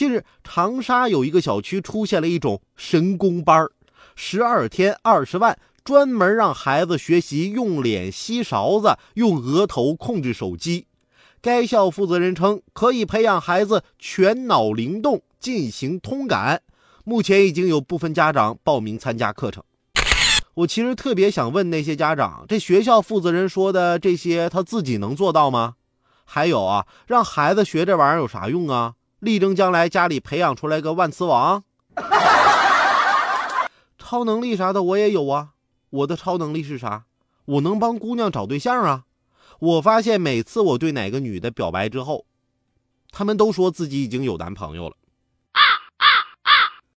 近日，长沙有一个小区出现了一种神功班儿，十二天二十万，专门让孩子学习用脸吸勺子，用额头控制手机。该校负责人称，可以培养孩子全脑灵动，进行通感。目前已经有部分家长报名参加课程。我其实特别想问那些家长，这学校负责人说的这些，他自己能做到吗？还有啊，让孩子学这玩意儿有啥用啊？力争将来家里培养出来个万磁王，超能力啥的我也有啊。我的超能力是啥？我能帮姑娘找对象啊。我发现每次我对哪个女的表白之后，她们都说自己已经有男朋友了。